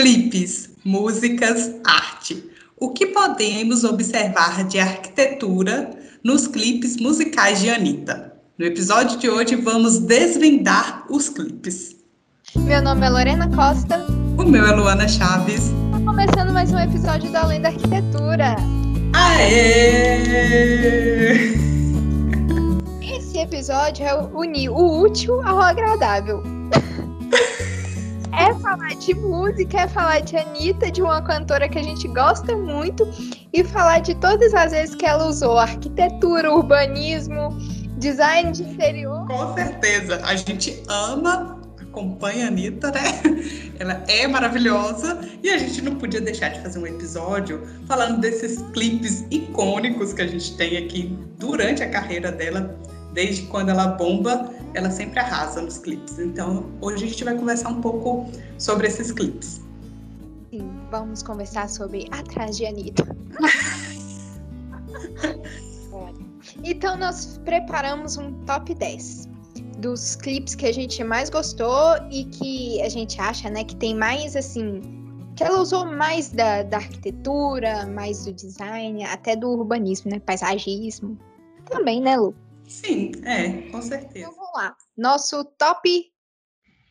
Clipes, músicas, arte. O que podemos observar de arquitetura nos clipes musicais de Anitta? No episódio de hoje vamos desvendar os clipes. Meu nome é Lorena Costa. O meu é Luana Chaves. Começando mais um episódio da Além da Arquitetura. Aê! Esse episódio é unir o útil ao agradável. É falar de música, é falar de Anitta, de uma cantora que a gente gosta muito, e falar de todas as vezes que ela usou arquitetura, urbanismo, design de interior. Com certeza, a gente ama, acompanha a Anitta, né? Ela é maravilhosa e a gente não podia deixar de fazer um episódio falando desses clipes icônicos que a gente tem aqui durante a carreira dela desde quando ela bomba, ela sempre arrasa nos clipes. Então, hoje a gente vai conversar um pouco sobre esses clipes. Sim, vamos conversar sobre Atrás de Anitta. então, nós preparamos um top 10 dos clipes que a gente mais gostou e que a gente acha, né, que tem mais, assim, que ela usou mais da, da arquitetura, mais do design, até do urbanismo, né, paisagismo. Também, né, Lu? Sim, é, com certeza. Então vamos lá. Nosso top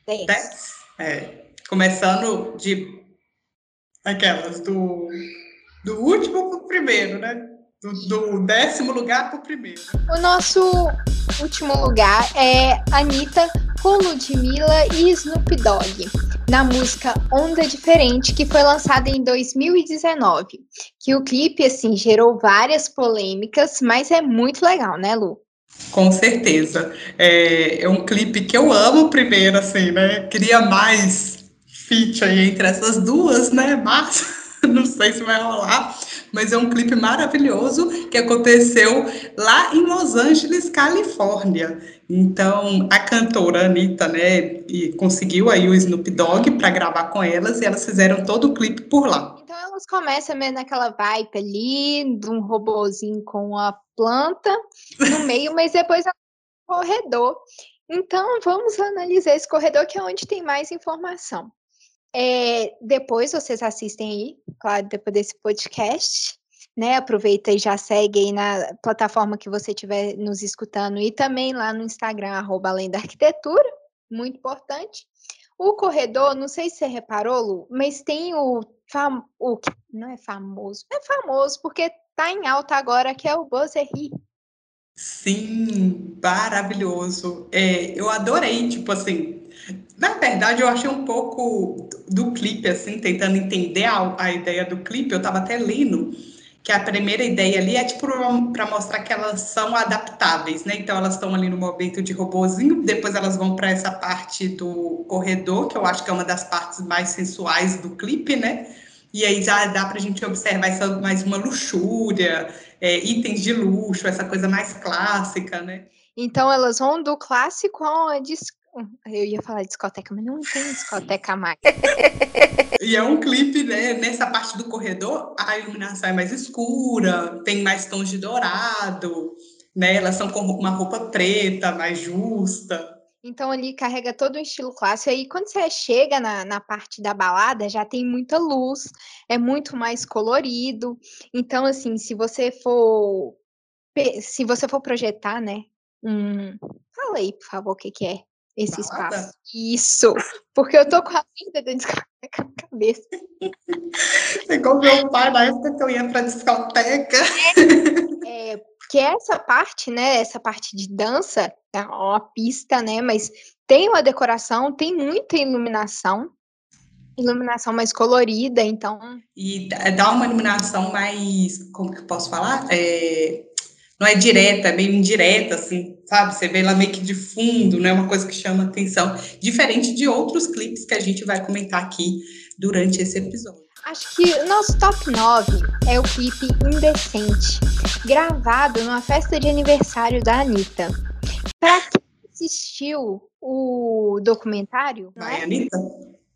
10. 10? É. Começando de aquelas do, do último para o primeiro, né? Do, do décimo lugar para o primeiro. O nosso último lugar é Anitta com Ludmilla e Snoop Dogg, na música Onda Diferente, que foi lançada em 2019. Que o clipe, assim, gerou várias polêmicas, mas é muito legal, né, Lu? Com certeza. É, é um clipe que eu amo primeiro, assim, né? Queria mais feat aí entre essas duas, né? Mas não sei se vai rolar. Mas é um clipe maravilhoso que aconteceu lá em Los Angeles, Califórnia. Então, a cantora Anitta, né, e conseguiu aí o Snoop Dogg para gravar com elas e elas fizeram todo o clipe por lá. Então, elas começam meio naquela vibe ali, de um robozinho com a planta no meio, mas depois é um corredor. Então, vamos analisar esse corredor, que é onde tem mais informação. É, depois vocês assistem aí, claro, depois desse podcast, né? Aproveita e já segue aí na plataforma que você estiver nos escutando e também lá no Instagram, arroba Além da Arquitetura, muito importante. O corredor, não sei se você reparou, Lu, mas tem o, fam... o não é famoso, é famoso porque tá em alta agora, que é o Buzzer Sim, maravilhoso. É, eu adorei, tipo assim, na verdade eu achei um pouco do clipe, assim, tentando entender a, a ideia do clipe, eu tava até lendo que a primeira ideia ali é tipo para mostrar que elas são adaptáveis, né? Então elas estão ali no momento de robozinho, depois elas vão para essa parte do corredor, que eu acho que é uma das partes mais sensuais do clipe, né? E aí já dá para a gente observar essa mais uma luxúria, é, itens de luxo, essa coisa mais clássica, né? Então elas vão do clássico a dis... eu ia falar discoteca, mas não tem discoteca mais. e é um clipe, né? Nessa parte do corredor, a iluminação é mais escura, tem mais tons de dourado, né? Elas são com uma roupa preta, mais justa. Então ali carrega todo o estilo clássico. Aí quando você chega na, na parte da balada, já tem muita luz, é muito mais colorido. Então, assim, se você for se você for projetar, né? Um... Fala aí, por favor, o que, que é esse balada? espaço. Isso! Porque eu tô com a vida da discoteca na cabeça. Igual meu pai na época que eu ia pra discoteca. É, é que essa parte, né, essa parte de dança, é uma pista, né, mas tem uma decoração, tem muita iluminação, iluminação mais colorida, então... E dá uma iluminação mais, como que eu posso falar? É, não é direta, é meio indireta, assim, sabe? Você vê ela meio que de fundo, não é uma coisa que chama atenção, diferente de outros clipes que a gente vai comentar aqui durante esse episódio. Acho que o nosso top 9 é o clipe Indecente, gravado numa festa de aniversário da Anitta. Pra quem assistiu o documentário. Vai, é? Anitta?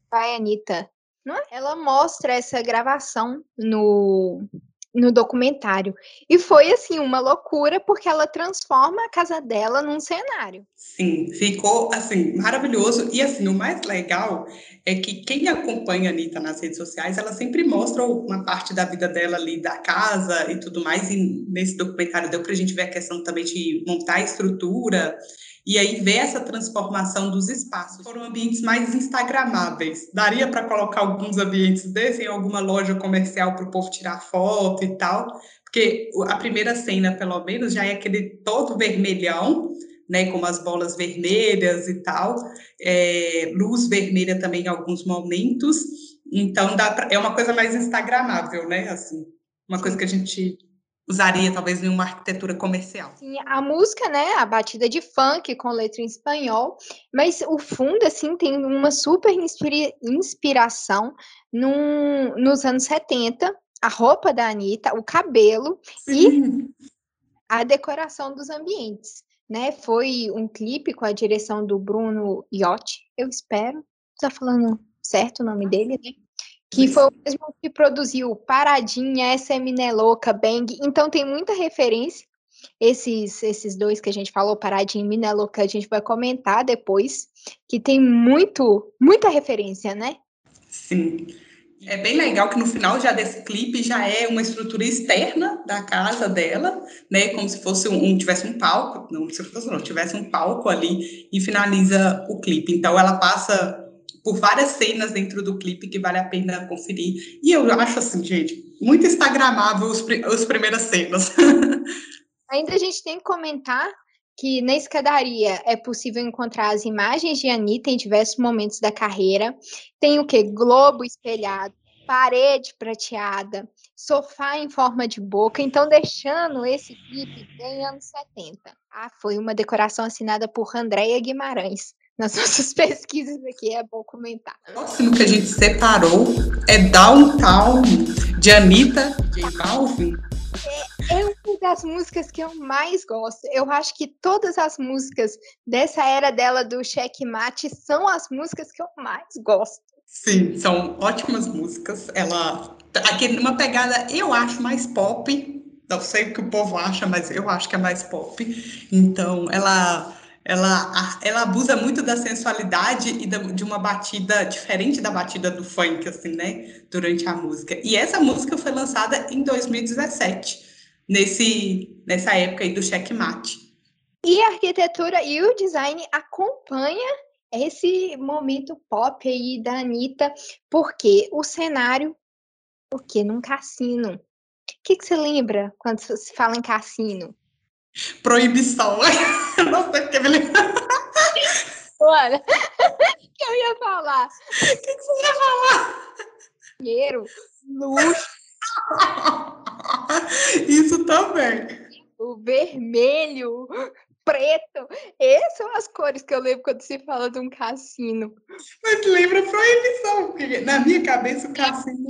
Vai, Anitta. Não é? Ela mostra essa gravação no, no documentário. E foi assim uma loucura porque ela transforma a casa dela num cenário. Sim, ficou assim maravilhoso e assim o mais legal é que quem acompanha a Anitta nas redes sociais, ela sempre mostra uma parte da vida dela ali da casa e tudo mais e nesse documentário deu para a gente ver a questão também de montar a estrutura e aí ver essa transformação dos espaços. Foram ambientes mais instagramáveis. Daria para colocar alguns ambientes desses em alguma loja comercial para o povo tirar foto e tal, porque a primeira cena, pelo menos, já é aquele todo vermelhão, né, com as bolas vermelhas e tal, é, luz vermelha também em alguns momentos. Então dá pra, é uma coisa mais instagramável, né, assim, uma coisa que a gente usaria talvez em uma arquitetura comercial. Sim, a música, né, a batida de funk com letra em espanhol, mas o fundo assim tem uma super inspira inspiração num, nos anos 70, a roupa da Anitta, o cabelo Sim. e a decoração dos ambientes. Né, foi um clipe com a direção do Bruno Iotti, eu espero. Tá falando certo o nome dele, né? Que foi o mesmo que produziu Paradinha, SM Miné Louca, Bang. Então tem muita referência. Esses, esses dois que a gente falou, Paradinha e Miné Louca, a gente vai comentar depois, que tem muito, muita referência, né? Sim. É bem legal que no final já desse clipe já é uma estrutura externa da casa dela, né? Como se fosse um, um tivesse um palco, não se fosse não, tivesse um palco ali e finaliza o clipe. Então ela passa por várias cenas dentro do clipe que vale a pena conferir. E eu acho assim, gente, muito instagramável os, as primeiras cenas. Ainda a gente tem que comentar que na escadaria é possível encontrar as imagens de Anitta em diversos momentos da carreira. Tem o que? Globo espelhado, parede prateada, sofá em forma de boca, então deixando esse clipe bem anos 70. Ah, foi uma decoração assinada por Andréia Guimarães nas nossas pesquisas aqui, é bom comentar. O próximo que a gente separou é Downtown, de Anitta J Balvin. É, é uma das músicas que eu mais gosto. Eu acho que todas as músicas dessa era dela do Checkmate são as músicas que eu mais gosto. Sim, são ótimas músicas. Ela aqui numa pegada, eu acho mais pop. Não sei o que o povo acha, mas eu acho que é mais pop. Então, ela ela, ela abusa muito da sensualidade e da, de uma batida diferente da batida do funk, assim, né? Durante a música. E essa música foi lançada em 2017, nesse, nessa época aí do checkmate. E a arquitetura e o design acompanha esse momento pop aí da Anitta, porque o cenário, porque num cassino. O que, que você lembra quando se fala em cassino? Proibição. Não sei porque me Olha, que eu ia falar. O que, que você ia falar? Dinheiro, luxo. Isso também. O vermelho, preto. Essas são as cores que eu lembro quando se fala de um cassino. Mas lembra proibição, porque na minha cabeça o cassino.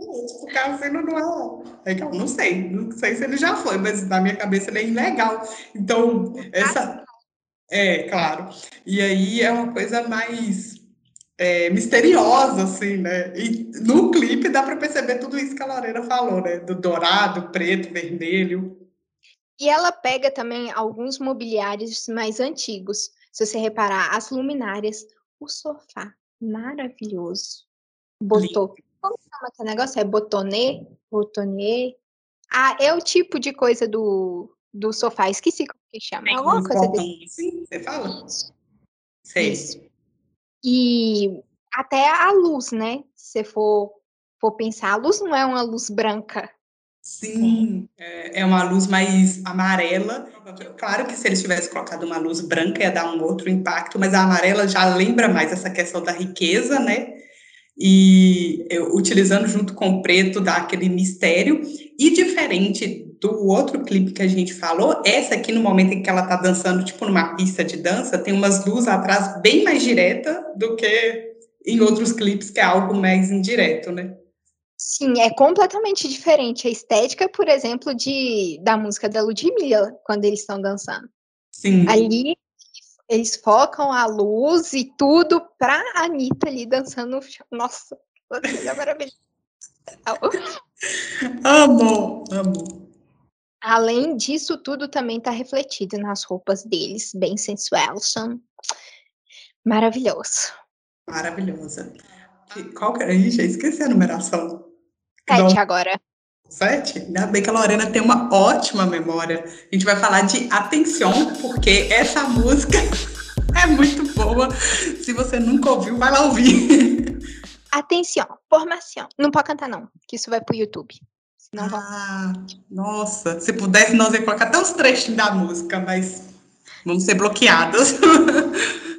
É o cassino não é legal. Não sei, não sei se ele já foi, mas na minha cabeça ele é ilegal. Então, essa. É, claro. E aí é uma coisa mais é, misteriosa, assim, né? E no clipe dá para perceber tudo isso que a Lorena falou, né? Do dourado, preto, vermelho. E ela pega também alguns mobiliários mais antigos. Se você reparar, as luminárias, o sofá, maravilhoso. Botou Lindo. Como chama esse negócio? É botonê? Botonê? Ah, é o tipo de coisa do, do sofá. Esqueci como que chama. É alguma coisa desse. Sim, você fala? Sei. Isso. E até a luz, né? Se for, for pensar, a luz não é uma luz branca. Sim, é, é uma luz mais amarela. Claro que se eles tivessem colocado uma luz branca ia dar um outro impacto, mas a amarela já lembra mais essa questão da riqueza, né? E eu, utilizando junto com o preto dá aquele mistério e diferente do outro clipe que a gente falou, essa aqui no momento em que ela tá dançando tipo numa pista de dança, tem umas luzes atrás bem mais direta do que em outros clipes que é algo mais indireto, né? Sim, é completamente diferente a estética, por exemplo, de da música da Ludmilla quando eles estão dançando. Sim. Ali eles focam a luz e tudo pra Anitta ali dançando no chão. Nossa, que maravilhoso. amo, amo. Além disso, tudo também está refletido nas roupas deles, bem sensual, são maravilhoso. Maravilhosa. Qual que era? Ixi, esqueci a numeração. Sete agora. Sete? Ainda bem que a Lorena tem uma ótima memória. A gente vai falar de Atenção, porque essa música é muito boa. Se você nunca ouviu, vai lá ouvir. Atenção, formação. Não pode cantar, não, que isso vai pro YouTube. Senão ah, nossa, se pudesse, nós ia colocar até os trechos da música, mas vamos ser bloqueadas.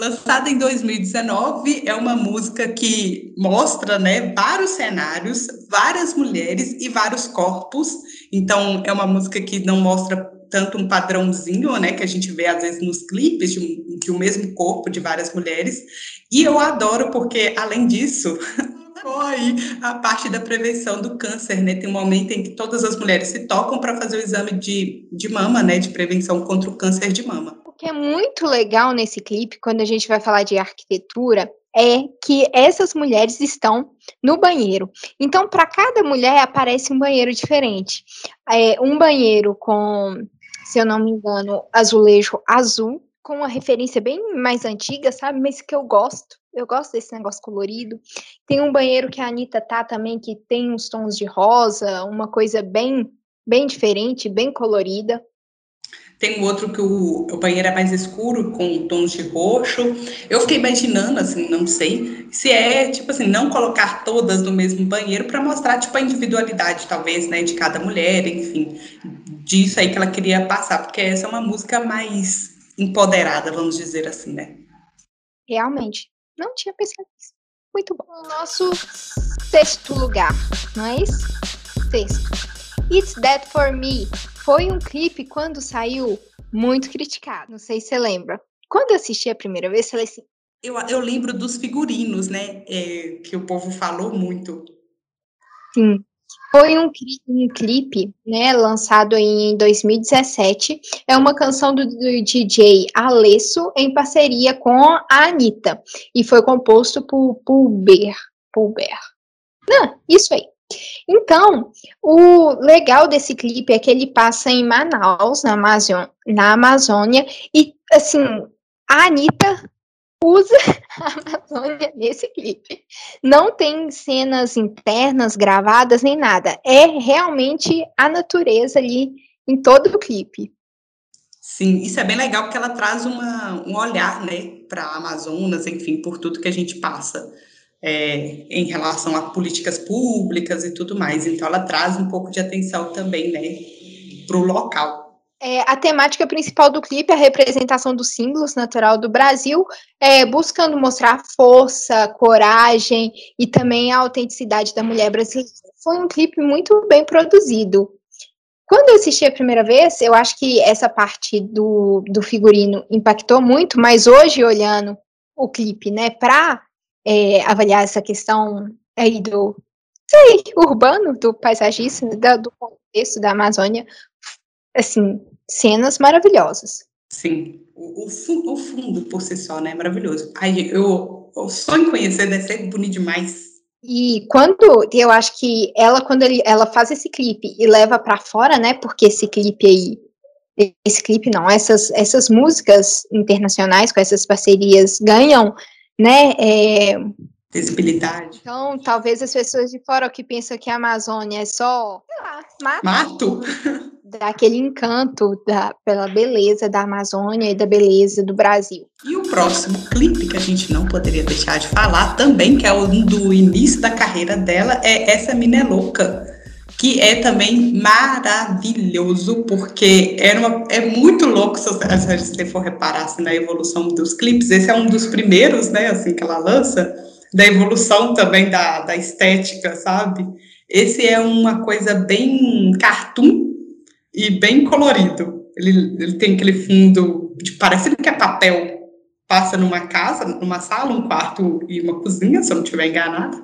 Lançada em 2019, é uma música que mostra né, vários cenários, várias mulheres e vários corpos. Então, é uma música que não mostra tanto um padrãozinho, né, que a gente vê às vezes nos clipes de um, de um mesmo corpo de várias mulheres. E eu adoro porque, além disso, foi a parte da prevenção do câncer, né? Tem um momento em que todas as mulheres se tocam para fazer o exame de, de mama, né? De prevenção contra o câncer de mama. Que é muito legal nesse clipe, quando a gente vai falar de arquitetura, é que essas mulheres estão no banheiro. Então, para cada mulher aparece um banheiro diferente. É um banheiro com se eu não me engano, azulejo azul, com uma referência bem mais antiga, sabe? Mas que eu gosto. Eu gosto desse negócio colorido. Tem um banheiro que a Anitta tá também, que tem uns tons de rosa, uma coisa bem, bem diferente, bem colorida. Tem um outro que o, o, banheiro é mais escuro, com tons de roxo. Eu fiquei imaginando, assim, não sei, se é, tipo assim, não colocar todas no mesmo banheiro para mostrar, tipo, a individualidade, talvez, né, de cada mulher, enfim, disso aí que ela queria passar, porque essa é uma música mais empoderada, vamos dizer assim, né? Realmente. Não tinha pensado nisso. Muito bom. O nosso sexto lugar, não é isso? Sexto. It's That For Me foi um clipe, quando saiu, muito criticado. Não sei se você lembra. Quando eu assisti a primeira vez, eu falei assim. Eu, eu lembro dos figurinos, né? É, que o povo falou muito. Sim. Foi um, um, clipe, né, lançado em 2017. É uma canção do, do DJ Alesso em parceria com a Anitta. E foi composto por Pulber. Pulber. Não, isso aí. Então, o legal desse clipe é que ele passa em Manaus, na, na Amazônia, e assim, a Anitta usa a Amazônia nesse clipe. Não tem cenas internas gravadas nem nada. É realmente a natureza ali em todo o clipe. Sim, isso é bem legal porque ela traz uma, um olhar, né, para Amazonas, enfim, por tudo que a gente passa é, em relação a políticas públicas e tudo mais. Então, ela traz um pouco de atenção também, né, para o local. É, a temática principal do clipe é a representação dos símbolos natural do Brasil, é, buscando mostrar força, coragem e também a autenticidade da mulher brasileira. Foi um clipe muito bem produzido. Quando eu assisti a primeira vez, eu acho que essa parte do, do figurino impactou muito, mas hoje, olhando o clipe, né, para é, avaliar essa questão aí do sei, urbano, do paisagista, do contexto da Amazônia, assim, cenas maravilhosas. Sim, o, o, fundo, o fundo por si só, né, é maravilhoso. Aí eu, eu sonho em conhecer, deve ser bonito demais. E quando eu acho que ela, quando ele, ela faz esse clipe e leva para fora, né? Porque esse clipe aí, esse clipe não, essas, essas músicas internacionais com essas parcerias ganham né? É... Visibilidade. Então, talvez as pessoas de fora que pensam que a Amazônia é só, sei lá, mato. Mato? Daquele encanto da, pela beleza da Amazônia e da beleza do Brasil. E o próximo clipe que a gente não poderia deixar de falar também, que é o do início da carreira dela, é Essa Mina é Louca que é também maravilhoso, porque uma, é muito louco se você, for reparar assim, na evolução dos clipes. Esse é um dos primeiros, né, assim, que ela lança, da evolução também da, da estética, sabe? Esse é uma coisa bem cartoon e bem colorido. Ele, ele tem aquele fundo, de, parecendo que é papel, passa numa casa, numa sala, um quarto e uma cozinha, se eu não estiver enganada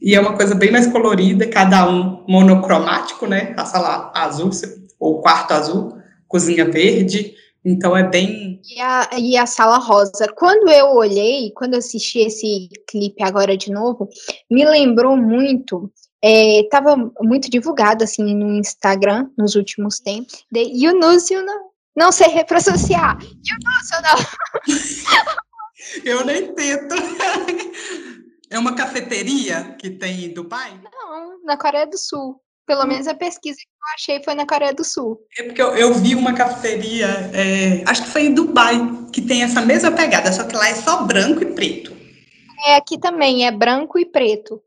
e é uma coisa bem mais colorida, cada um monocromático, né? A sala azul, ou quarto azul, cozinha verde, então é bem. E a, e a sala rosa. Quando eu olhei, quando eu assisti esse clipe agora de novo, me lembrou muito estava é, muito divulgado assim no Instagram nos últimos tempos. De Yunus, não, não sei reprocessar. Yunus, não. Eu nem tento. É uma cafeteria que tem em Dubai? Não, na Coreia do Sul. Pelo hum. menos a pesquisa que eu achei foi na Coreia do Sul. É porque eu, eu vi uma cafeteria, é, acho que foi em Dubai, que tem essa mesma pegada, só que lá é só branco e preto. É, aqui também é branco e preto.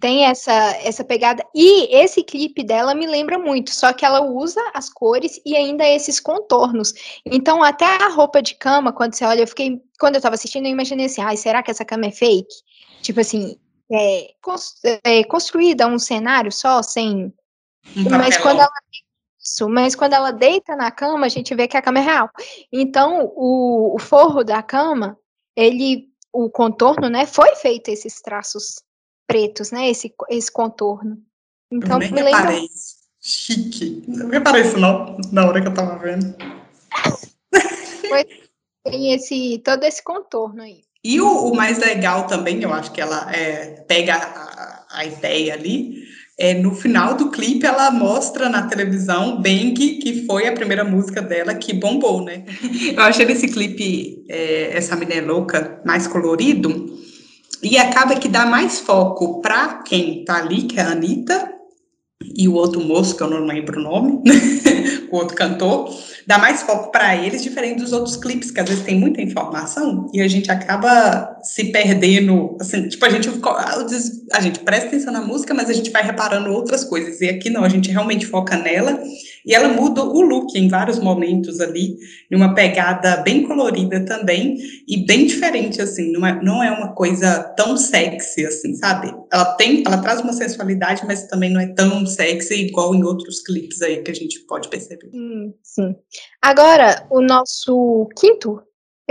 Tem essa, essa pegada. E esse clipe dela me lembra muito, só que ela usa as cores e ainda esses contornos. Então, até a roupa de cama, quando você olha, eu fiquei. Quando eu tava assistindo, eu imaginei assim, ai, será que essa cama é fake? Tipo assim, é, é, construída um cenário só, sem. Um mas quando ela isso, mas quando ela deita na cama, a gente vê que a cama é real. Então, o, o forro da cama, ele, o contorno, né, foi feito esses traços pretos, né, esse, esse contorno. Então, me lembra... Chique. Não reparei isso não, na hora que eu tava vendo. Foi, tem esse, todo esse contorno aí. E o, o, mais legal também, eu acho que ela é, pega a, a, ideia ali, é, no final do clipe ela mostra na televisão Bang, que foi a primeira música dela que bombou, né? Eu achei esse clipe, é, essa menina é louca, mais colorido, e acaba que dá mais foco para quem tá ali, que é a Anitta, e o outro moço, que eu não lembro o nome, o outro cantor, dá mais foco para eles, diferente dos outros clipes, que às vezes tem muita informação e a gente acaba se perdendo, assim, tipo, a gente, a gente presta atenção na música, mas a gente vai reparando outras coisas, e aqui não, a gente realmente foca nela, e ela muda o look em vários momentos ali, numa pegada bem colorida também, e bem diferente, assim, não é, não é uma coisa tão sexy, assim, sabe? Ela tem, ela traz uma sensualidade, mas também não é tão sexy igual em outros clipes aí que a gente pode perceber. Hum, sim. Agora, o nosso quinto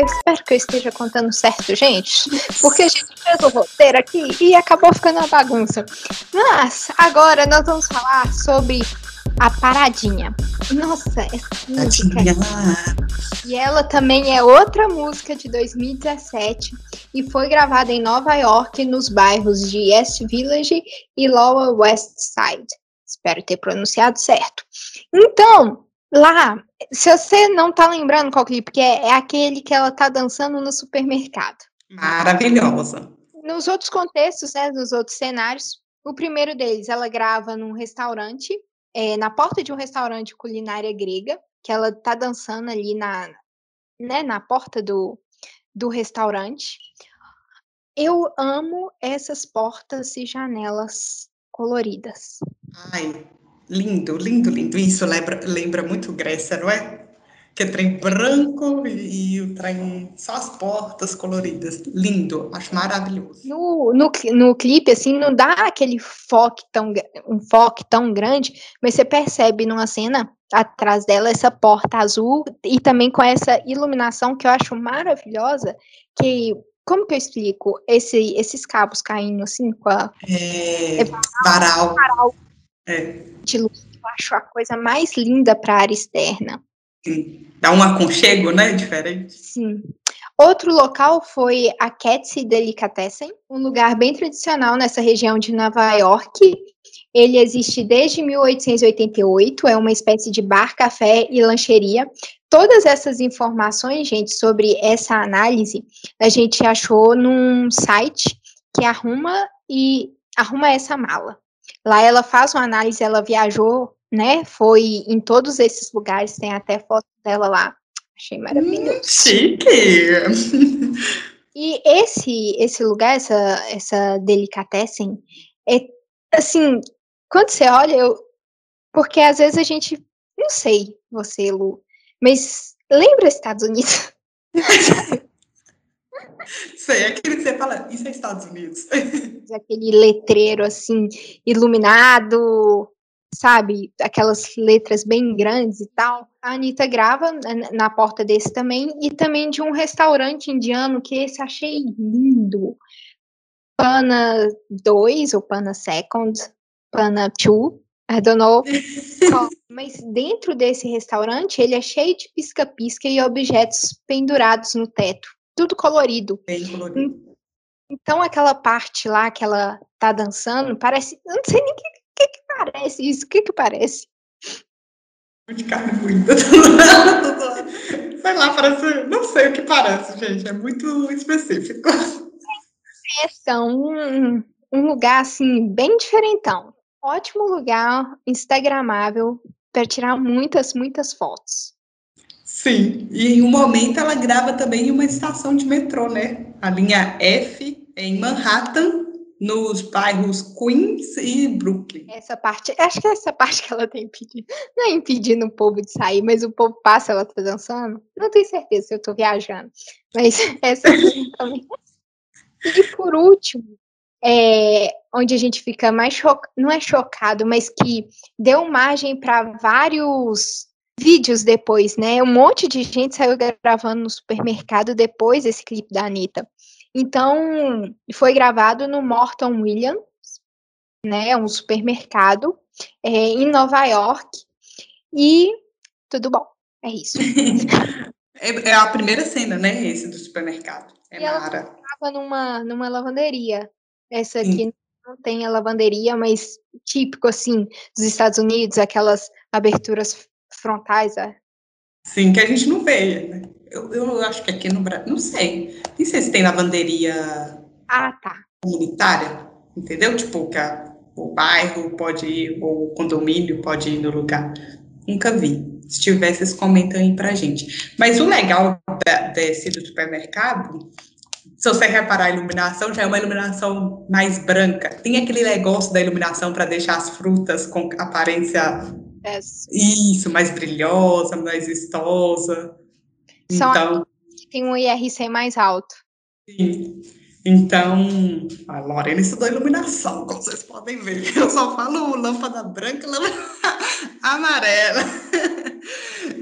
eu espero que eu esteja contando certo, gente, porque a gente fez o roteiro aqui e acabou ficando uma bagunça. Mas agora nós vamos falar sobre a Paradinha. Nossa, essa música. E ela também é outra música de 2017 e foi gravada em Nova York, nos bairros de East Village e Lower West Side. Espero ter pronunciado certo. Então, lá, se você não tá lembrando qual clipe que é, é aquele que ela tá dançando no supermercado. Maravilhosa. Nos outros contextos, né, nos outros cenários, o primeiro deles, ela grava num restaurante é, na porta de um restaurante culinária grega, que ela tá dançando ali na, né, na porta do, do restaurante. Eu amo essas portas e janelas coloridas. Ai, lindo, lindo, lindo. Isso lembra, lembra muito Grécia, não é? que é trem branco e, e, o trem só as portas coloridas. Lindo, acho maravilhoso. No, no, no clipe, assim, não dá aquele foco tão, um foco tão grande, mas você percebe numa cena atrás dela essa porta azul e também com essa iluminação que eu acho maravilhosa, que como que eu explico esse, esses cabos caindo assim com a é, é varal, varal. É. de luz. Eu acho a coisa mais linda para a área externa. Sim. Dá um aconchego, né? Diferente. Sim. Outro local foi a Cat's Delicatessen, um lugar bem tradicional nessa região de Nova York. Ele existe desde 1888, é uma espécie de bar, café e lancheria. Todas essas informações, gente, sobre essa análise, a gente achou num site que arruma e arruma essa mala. Lá ela faz uma análise, ela viajou né? Foi em todos esses lugares, tem até foto dela lá. Achei maravilhoso. Hum, chique! E esse esse lugar, essa essa delicatessen, é assim, quando você olha, eu, porque às vezes a gente, não sei, você, Lu, mas lembra Estados Unidos? Sei, aquele que você fala, isso é Estados Unidos. Aquele letreiro assim, iluminado, sabe, aquelas letras bem grandes e tal. A Anitta grava na porta desse também, e também de um restaurante indiano, que esse achei lindo. Pana 2 ou Pana Second, Pana 2, I don't know. Mas dentro desse restaurante, ele é cheio de pisca-pisca e objetos pendurados no teto. Tudo colorido. Bem colorido. Então aquela parte lá que ela tá dançando, parece. Eu não sei nem o que, que, que, parece isso. O que, que parece? De carne moída. sei lá, parece. Não sei o que parece, gente. É muito específico. É um, um lugar assim, bem diferentão. Ótimo lugar, instagramável, para tirar muitas, muitas fotos. Sim, e em um momento ela grava também em uma estação de metrô, né? A linha F em Manhattan, nos bairros Queens e Brooklyn. Essa parte, acho que é essa parte que ela tem impedido. Não é impedindo o povo de sair, mas o povo passa, ela tá dançando. Não tenho certeza se eu tô viajando. Mas essa também. E por último, é, onde a gente fica mais chocado, não é chocado, mas que deu margem para vários vídeos depois, né? Um monte de gente saiu gravando no supermercado depois desse clipe da Anitta. Então, foi gravado no Morton Williams, né? Um supermercado é, em Nova York. E tudo bom, é isso. é, é, a primeira cena, né? Esse do supermercado. É e Mara. Ela estava numa, numa lavanderia. Essa aqui Sim. não tem a lavanderia, mas típico assim dos Estados Unidos, aquelas aberturas frontais. É. Sim, que a gente não vê. Né? Eu, eu acho que aqui no Brasil, não sei. Nem sei se tem lavanderia ah, tá. comunitária, entendeu? Tipo, que a, o bairro pode ir, ou o condomínio pode ir no lugar. Nunca vi. Se tivesse, vocês comentam aí pra gente. Mas o legal da, desse do supermercado se você reparar a iluminação, já é uma iluminação mais branca. Tem aquele negócio da iluminação para deixar as frutas com aparência isso, mais brilhosa, mais vistosa. São então, tem um IRC mais alto. Sim. Então, a Lorena estudou iluminação, como vocês podem ver. Eu só falo lâmpada branca, lâmpada amarela.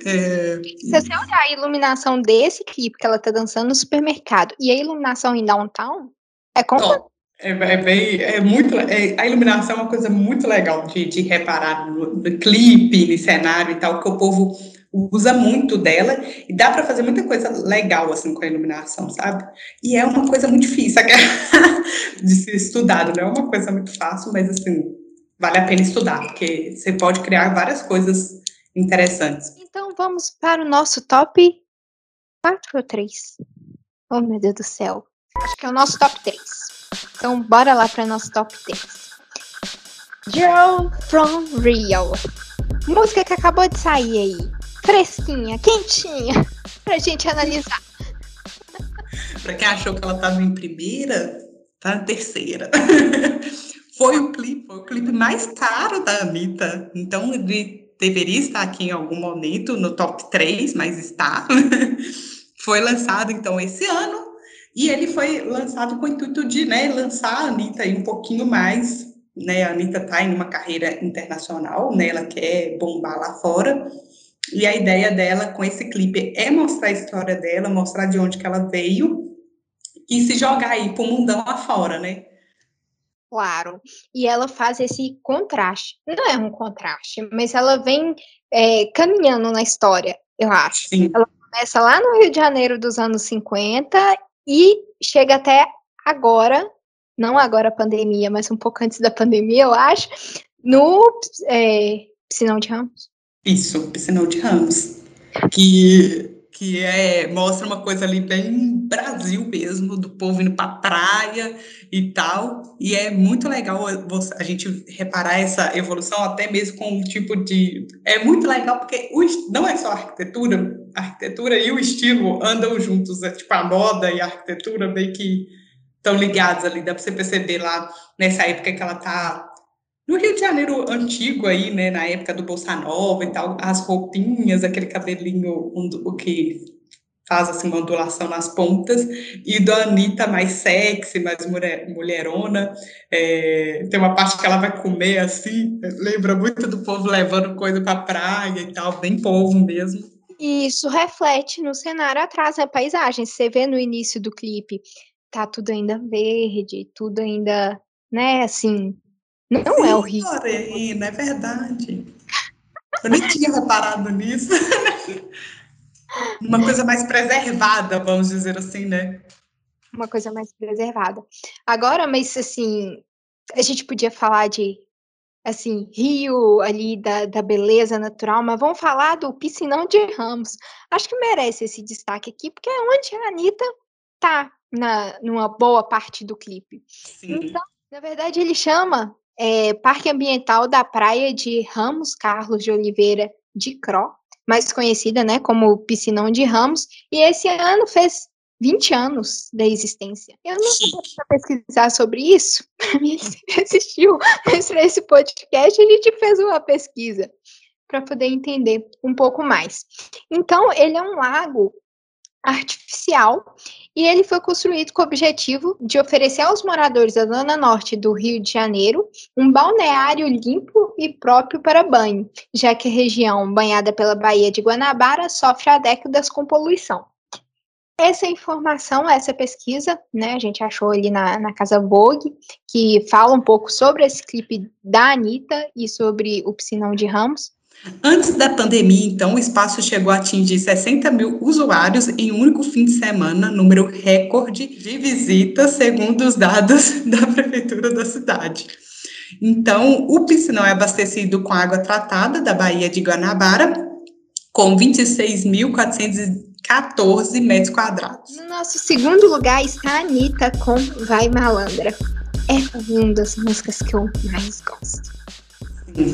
É... Se você olhar a iluminação desse clipe que ela tá dançando no supermercado e a iluminação em downtown, é como. É, é, bem, é muito, é, a iluminação é uma coisa muito legal de, de reparar no, no, clipe, no cenário e tal, que o povo usa muito dela e dá para fazer muita coisa legal assim com a iluminação, sabe? E é uma coisa muito difícil de ser estudado, não é uma coisa muito fácil, mas assim, vale a pena estudar, porque você pode criar várias coisas interessantes. Então vamos para o nosso top 4 ou 3? Oh meu Deus do céu. Acho que é o nosso top 3. Então bora lá para nosso top 3. Girl from Rio. Música que acabou de sair aí. Fresquinha, quentinha. Pra gente analisar. pra quem achou que ela tava em primeira, tá na terceira. foi o clipe, foi o clipe mais caro da Anitta. Então, ele deveria estar aqui em algum momento no top 3, mas está. foi lançado então esse ano e ele foi lançado com o intuito de né, lançar a Anitta um pouquinho mais. Né, a Anitta está em uma carreira internacional, né, ela quer bombar lá fora. E a ideia dela com esse clipe é mostrar a história dela, mostrar de onde que ela veio e se jogar aí pro mundão afora, né? Claro. E ela faz esse contraste. Não é um contraste, mas ela vem é, caminhando na história, eu acho. Sim. Ela começa lá no Rio de Janeiro dos anos 50 e chega até agora, não agora a pandemia, mas um pouco antes da pandemia, eu acho, no é, Piscinão de Ramos. Isso, Piscinão de Ramos. Que que é, mostra uma coisa ali bem Brasil mesmo, do povo indo para praia e tal. E é muito legal a gente reparar essa evolução, até mesmo com um tipo de. É muito legal porque o, não é só a arquitetura, a arquitetura e o estilo andam juntos, é tipo a moda e a arquitetura meio que estão ligados ali, dá para você perceber lá nessa época que ela está no Rio de Janeiro antigo aí, né, na época do Bolsa Nova e tal, as roupinhas, aquele cabelinho o que faz assim uma ondulação nas pontas, e do Anitta mais sexy, mais mulher, mulherona, é, tem uma parte que ela vai comer assim, lembra muito do povo levando coisa para praia e tal, bem povo mesmo. Isso reflete no cenário atrás, a paisagem, você vê no início do clipe, tá tudo ainda verde, tudo ainda, né, assim, não Sim, é o Rio. Lorena, é verdade. Eu nem tinha reparado nisso. Uma coisa mais preservada, vamos dizer assim, né? uma coisa mais preservada. Agora, mas assim, a gente podia falar de assim, rio ali da, da beleza natural, mas vamos falar do piscinão de Ramos. Acho que merece esse destaque aqui, porque é onde a Anitta tá na, numa boa parte do clipe. Sim. Então, na verdade, ele chama é, Parque Ambiental da Praia de Ramos Carlos de Oliveira de Cro, mais conhecida né, como Piscinão de Ramos, e esse ano fez 20 anos da existência. Eu não vou pesquisar sobre isso. Ele assistiu esse podcast, a gente fez uma pesquisa para poder entender um pouco mais. Então, ele é um lago artificial e ele foi construído com o objetivo de oferecer aos moradores da zona norte do Rio de Janeiro um balneário limpo e próprio para banho, já que a região banhada pela Baía de Guanabara sofre há décadas com poluição. Essa informação, essa pesquisa, né, a gente achou ali na, na Casa Vogue, que fala um pouco sobre esse clipe da Anitta e sobre o Piscinão de Ramos. Antes da pandemia, então, o espaço chegou a atingir 60 mil usuários em um único fim de semana, número recorde de visitas, segundo os dados da prefeitura da cidade. Então, o piscinão é abastecido com água tratada da Baía de Guanabara, com 26.400 14 metros quadrados. No nosso segundo lugar está a Anitta com Vai Malandra. É uma das músicas que eu mais gosto.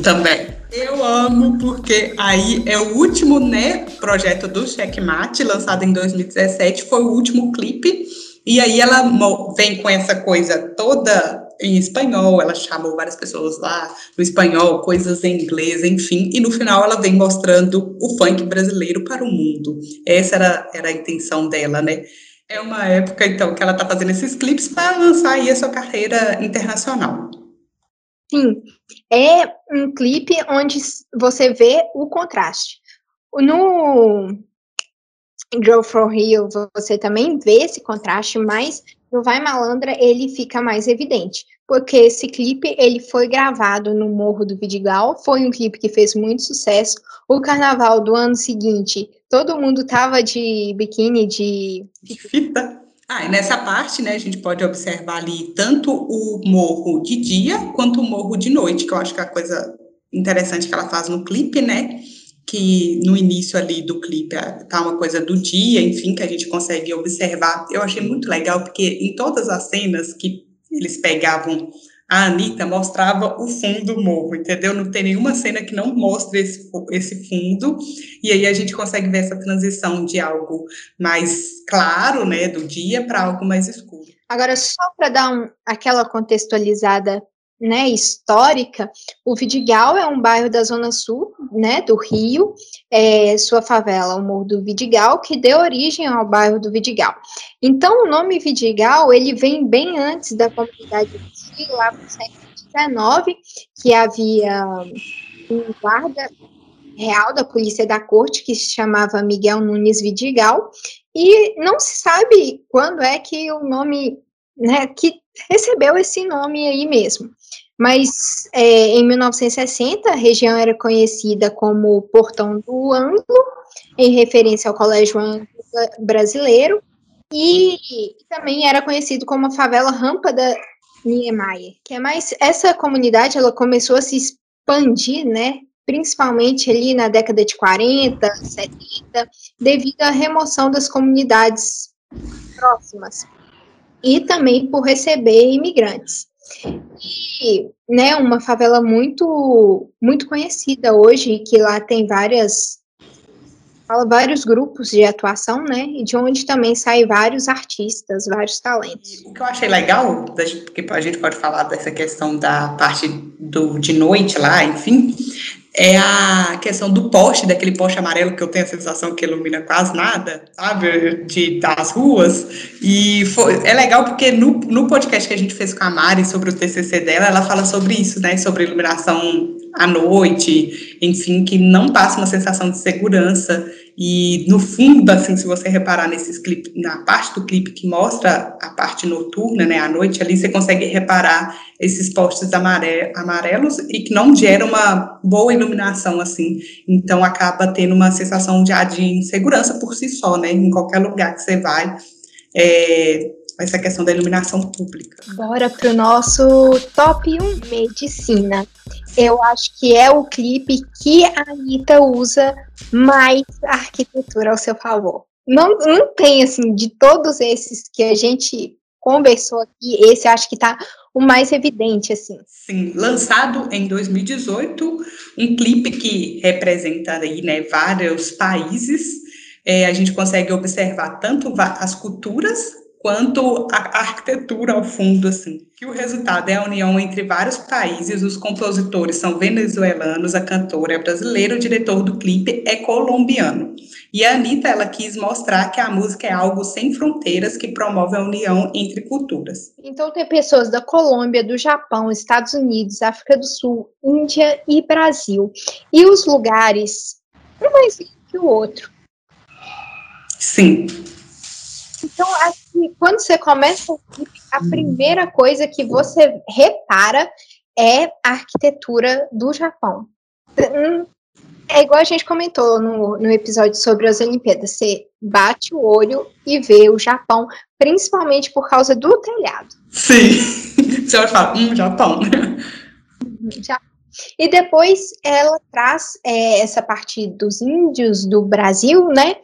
Também. Eu amo porque aí é o último, né, projeto do Checkmate, lançado em 2017, foi o último clipe. E aí ela vem com essa coisa toda em espanhol, ela chamou várias pessoas lá no espanhol, coisas em inglês, enfim, e no final ela vem mostrando o funk brasileiro para o mundo. Essa era, era a intenção dela, né? É uma época, então, que ela está fazendo esses clipes para lançar aí a sua carreira internacional. Sim, é um clipe onde você vê o contraste. No Girl from Rio, você também vê esse contraste, mas no Vai Malandra ele fica mais evidente, porque esse clipe ele foi gravado no Morro do Vidigal, foi um clipe que fez muito sucesso. O carnaval do ano seguinte, todo mundo tava de biquíni de fita. Ah, e nessa parte, né, a gente pode observar ali tanto o morro de dia quanto o morro de noite, que eu acho que é a coisa interessante que ela faz no clipe, né? que no início ali do clipe tá uma coisa do dia, enfim, que a gente consegue observar. Eu achei muito legal, porque em todas as cenas que eles pegavam a Anitta, mostrava o fundo do morro, entendeu? Não tem nenhuma cena que não mostre esse, esse fundo, e aí a gente consegue ver essa transição de algo mais claro, né, do dia, para algo mais escuro. Agora, só para dar um, aquela contextualizada né, histórica, o Vidigal é um bairro da zona sul, né, do Rio, é, sua favela, o Morro do Vidigal, que deu origem ao bairro do Vidigal. Então, o nome Vidigal, ele vem bem antes da comunidade lá no século XIX, que havia um guarda real da polícia da corte, que se chamava Miguel Nunes Vidigal, e não se sabe quando é que o nome, né, que recebeu esse nome aí mesmo. Mas é, em 1960, a região era conhecida como Portão do Ângulo, em referência ao Colégio Ângulo Brasileiro, e, e também era conhecido como a favela Rampa da Niemeyer, que é mais essa comunidade ela começou a se expandir, né, principalmente ali na década de 40, 70, devido à remoção das comunidades próximas. E também por receber imigrantes. E, né, uma favela muito muito conhecida hoje, que lá tem várias vários grupos de atuação, né, e de onde também saem vários artistas, vários talentos. O que eu achei legal, porque a gente pode falar dessa questão da parte do, de noite lá, enfim, é a questão do poste, daquele poste amarelo que eu tenho a sensação que ilumina quase nada, sabe, de, das ruas. E foi, é legal porque no, no podcast que a gente fez com a Mari sobre o TCC dela, ela fala sobre isso, né, sobre iluminação à noite, enfim, que não passa uma sensação de segurança. E no fundo, assim, se você reparar nesses clipes, na parte do clipe que mostra a parte noturna, né, à noite, ali você consegue reparar esses postes amarelos e que não geram uma boa iluminação, assim. Então acaba tendo uma sensação de, de insegurança por si só, né, em qualquer lugar que você vai. É, essa questão da iluminação pública. Bora pro nosso top 1, medicina. Eu acho que é o clipe que a Anitta usa mais a arquitetura ao seu favor. Não, não tem, assim, de todos esses que a gente conversou aqui, esse acho que tá o mais evidente, assim. Sim, lançado em 2018, um clipe que representa aí, né, vários países, é, a gente consegue observar tanto as culturas quanto a arquitetura ao fundo, assim. Que o resultado é a união entre vários países, os compositores são venezuelanos, a cantora é brasileira, o diretor do clipe é colombiano. E a Anitta, ela quis mostrar que a música é algo sem fronteiras que promove a união entre culturas. Então tem pessoas da Colômbia, do Japão, Estados Unidos, África do Sul, Índia e Brasil. E os lugares, um mais que o outro. Sim. Então, assim, quando você começa a hum. primeira coisa que você repara é a arquitetura do Japão. Hum, é igual a gente comentou no, no episódio sobre as Olimpíadas. Você bate o olho e vê o Japão, principalmente por causa do telhado. Sim. Você vai falar, hum, Japão. Já. E depois ela traz é, essa parte dos índios do Brasil, né?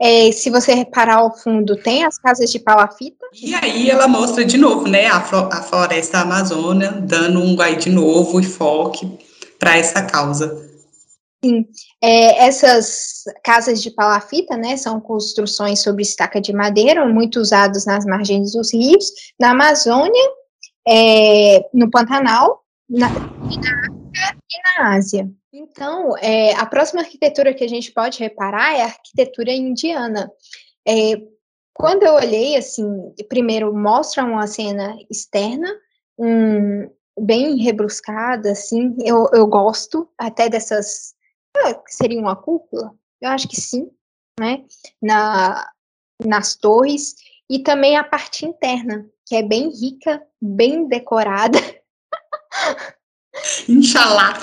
É, se você reparar ao fundo, tem as casas de palafita. E aí ela mostra de novo, né, a, a floresta amazônia, dando um aí de novo enfoque para essa causa. Sim, é, essas casas de palafita, né, são construções sobre estaca de madeira, muito usados nas margens dos rios, na Amazônia, é, no Pantanal, na, na e na Ásia. Então, é, a próxima arquitetura que a gente pode reparar é a arquitetura indiana. É, quando eu olhei, assim, primeiro mostra uma cena externa, um, bem rebruscada, assim, eu, eu gosto até dessas, ah, seria uma cúpula? Eu acho que sim, né, na, nas torres, e também a parte interna, que é bem rica, bem decorada. Inxalá.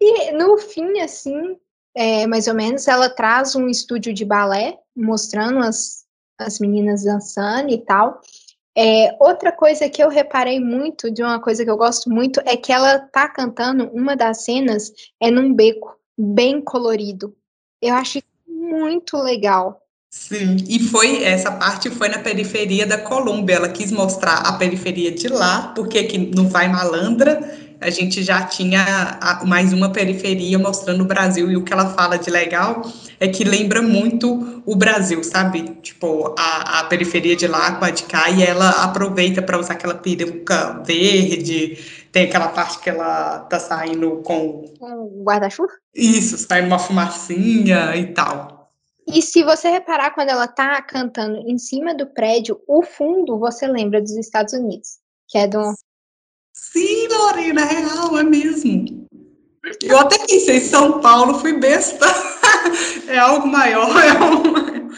e no fim, assim, é, mais ou menos, ela traz um estúdio de balé, mostrando as, as meninas dançando e tal. É, outra coisa que eu reparei muito, de uma coisa que eu gosto muito, é que ela tá cantando, uma das cenas é num beco bem colorido. Eu acho muito legal. Sim, e foi essa parte foi na periferia da Colômbia. Ela quis mostrar a periferia de lá, porque aqui no Vai Malandra a gente já tinha mais uma periferia mostrando o Brasil. E o que ela fala de legal é que lembra muito o Brasil, sabe? Tipo, a, a periferia de lá com a de cá, e ela aproveita para usar aquela peruca verde. Tem aquela parte que ela tá saindo com. Com guarda-chuva? Isso, saindo uma fumacinha e tal. E se você reparar quando ela tá cantando em cima do prédio, o fundo você lembra dos Estados Unidos, que é do. Sim, Lorena, é real, é mesmo. Eu até pensei São Paulo, fui besta. é algo maior, é algo maior. Não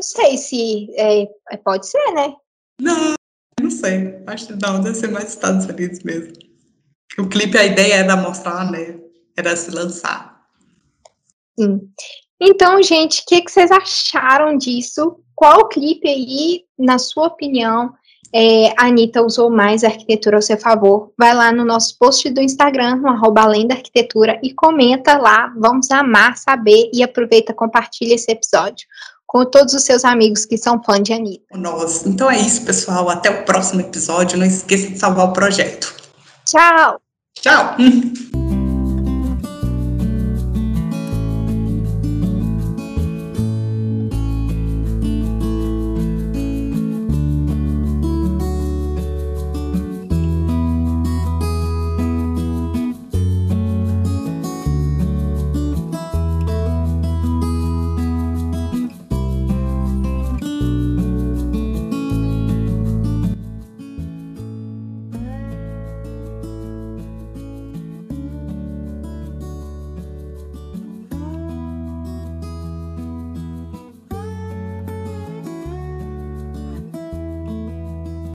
sei se é, é, pode ser, né? Não, não sei. Acho que não, deve ser mais Estados Unidos mesmo. O clipe, a ideia era mostrar, né? Era se lançar. Sim. Então, gente, o que, que, vocês acharam disso? Qual clipe aí, na sua opinião, é, a Anitta usou mais a arquitetura ao seu favor? Vai lá no nosso post do Instagram, no arroba além da arquitetura, e comenta lá. Vamos amar saber e aproveita, compartilha esse episódio com todos os seus amigos que são fãs de Anitta. Nossa, então é isso, pessoal. Até o próximo episódio. Não esqueça de salvar o projeto. Tchau! Tchau!